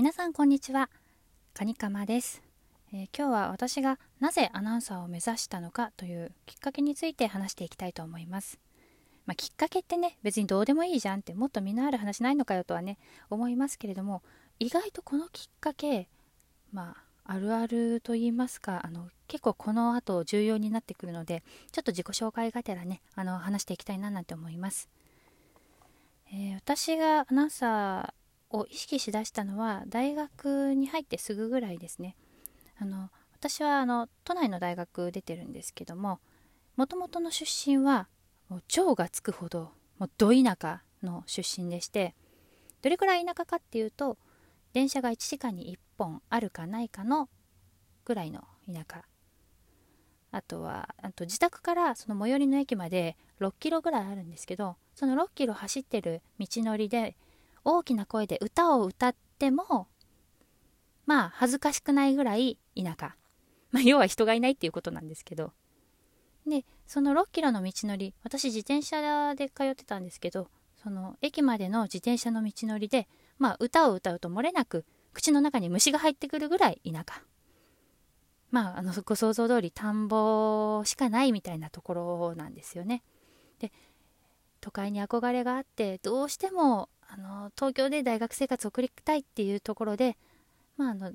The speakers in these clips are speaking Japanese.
皆さんこんにちは。カニカマです、えー、今日は私がなぜアナウンサーを目指したのかというきっかけについて話していきたいと思います。まあ、きっかけってね別にどうでもいいじゃんってもっと身のある話ないのかよとはね思いますけれども意外とこのきっかけまああるあると言いますかあの結構この後重要になってくるのでちょっと自己紹介がてらねあの話していきたいななんて思います、えー、私がアナウンサーを意識しだしたのは大学に入ってすぐぐらいですね。あの私はあの都内の大学出てるんですけどももともとの出身はもう超がつくほどもうど田舎の出身でしてどれくらい田舎かっていうと電車が1時間に1本あるかないかのぐらいの田舎。あとはあと自宅からその最寄りの駅まで6キロぐらいあるんですけどその6キロ走ってる道のりで大きな声で歌を歌ってもまあ恥ずかしくないぐらい田舎、まあ、要は人がいないっていうことなんですけど。でその6キロの道のり私自転車で通ってたんですけどその駅までの自転車の道のりでまあ歌を歌うと漏れなく口の中に虫が入ってくるぐらい田舎。まああのご想像通り田んぼしかないみたいなところなんですよね。で都会に憧れがあってどうしてもあの東京で大学生活を送りたいっていうところで、まああの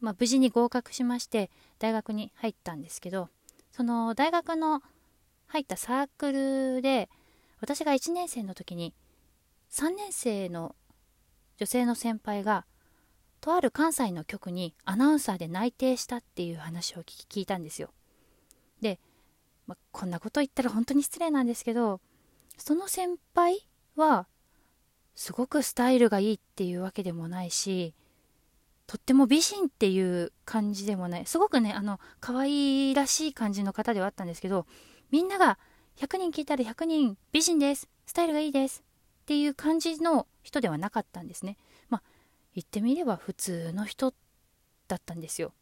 まあ、無事に合格しまして大学に入ったんですけどその大学の入ったサークルで私が1年生の時に3年生の女性の先輩がとある関西の局にアナウンサーで内定したっていう話を聞いたんですよ。で、まあ、こんなこと言ったら本当に失礼なんですけどその先輩はすごくスタイルがいいっていうわけでもないしとっても美人っていう感じでもない。すごくねあの可愛らしい感じの方ではあったんですけどみんなが100人聞いたら100人美人です。スタイルがいいです。っていう感じの人ではなかったんですね。まあ言ってみれば普通の人だったんですよ。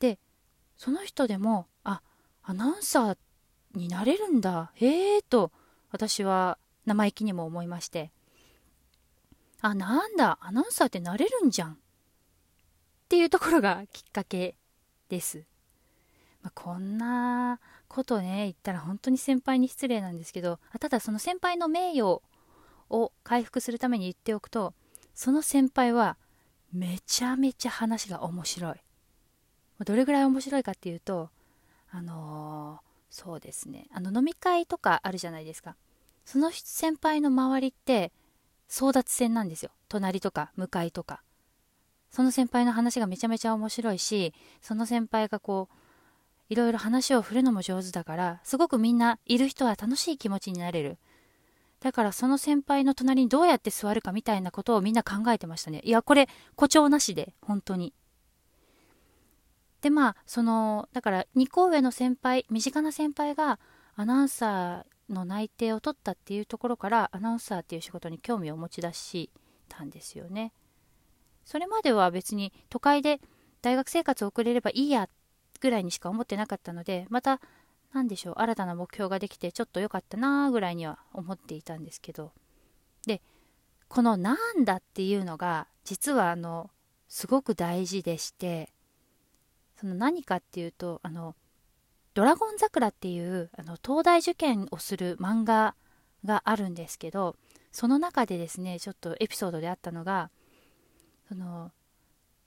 でその人でもあアナウンサーになれるんだ。へえと私は生意気にも思いまして。あ、なんだ、アナウンサーってなれるんじゃん。っていうところがきっかけです。まあ、こんなことね、言ったら本当に先輩に失礼なんですけど、ただその先輩の名誉を回復するために言っておくと、その先輩はめちゃめちゃ話が面白い。どれぐらい面白いかっていうと、あのー、そうですね、あの飲み会とかあるじゃないですか。その先輩の周りって争奪戦なんですよ。隣とか向かいとか。その先輩の話がめちゃめちゃ面白いしその先輩がこういろいろ話を振るのも上手だからすごくみんないる人は楽しい気持ちになれる。だからその先輩の隣にどうやって座るかみたいなことをみんな考えてましたね。いやこれ誇張なしで本当に。でまあそのだから2個上の先輩身近な先輩がアナウンサーの内定を取ったっていうところからアナウンサーっていう仕事に興味を持ち出したんですよね。それまでは別に都会で大学生活を送れればいいやぐらいにしか思ってなかったのでまた何でしょう新たな目標ができてちょっと良かったなぐらいには思っていたんですけどでこの「なんだ」っていうのが実はあのすごく大事でしてその何かっていうとあのドラゴン桜っていうあの東大受験をする漫画があるんですけどその中でですねちょっとエピソードであったのがその、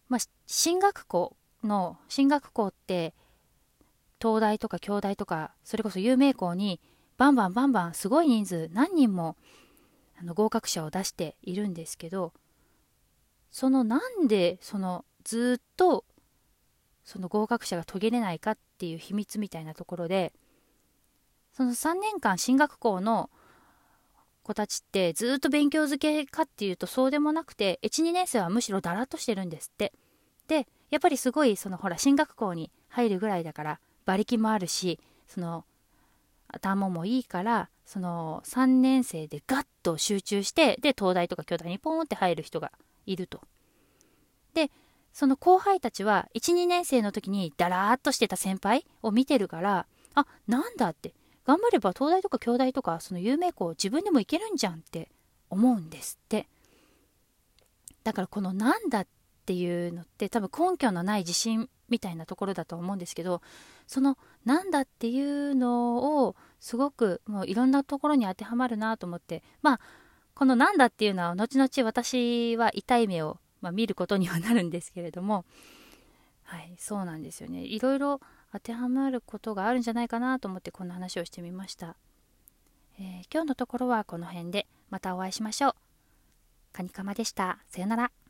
まあ、進学校の進学校って東大とか京大とかそれこそ有名校にバンバンバンバンすごい人数何人もあの合格者を出しているんですけどそのなんでそのずっとその合格者が途切れないかっていう秘密みたいなところでその3年間進学校の子たちってずっと勉強漬けかっていうとそうでもなくて12年生はむしろだらっとしてるんですって。でやっぱりすごいそのほら進学校に入るぐらいだから馬力もあるしその頭もいいからその3年生でガッと集中してで東大とか京大にポンって入る人がいると。その後輩たちは12年生の時にだらーっとしてた先輩を見てるからあなんだって頑張れば東大とか京大とかその有名校自分でも行けるんじゃんって思うんですって。だからこの「なんだ」っていうのって多分根拠のない自信みたいなところだと思うんですけどその「なんだ」っていうのをすごくもういろんなところに当てはまるなと思ってまあこの「なんだ」っていうのは後々私は痛い目を、まあ、見ることにはなるんですけれども。はいそうなんですよね。いろいろ当てはまることがあるんじゃないかなと思ってこんな話をしてみました、えー、今日のところはこの辺で。またお会いしましょう。カニカマでした。さよなら。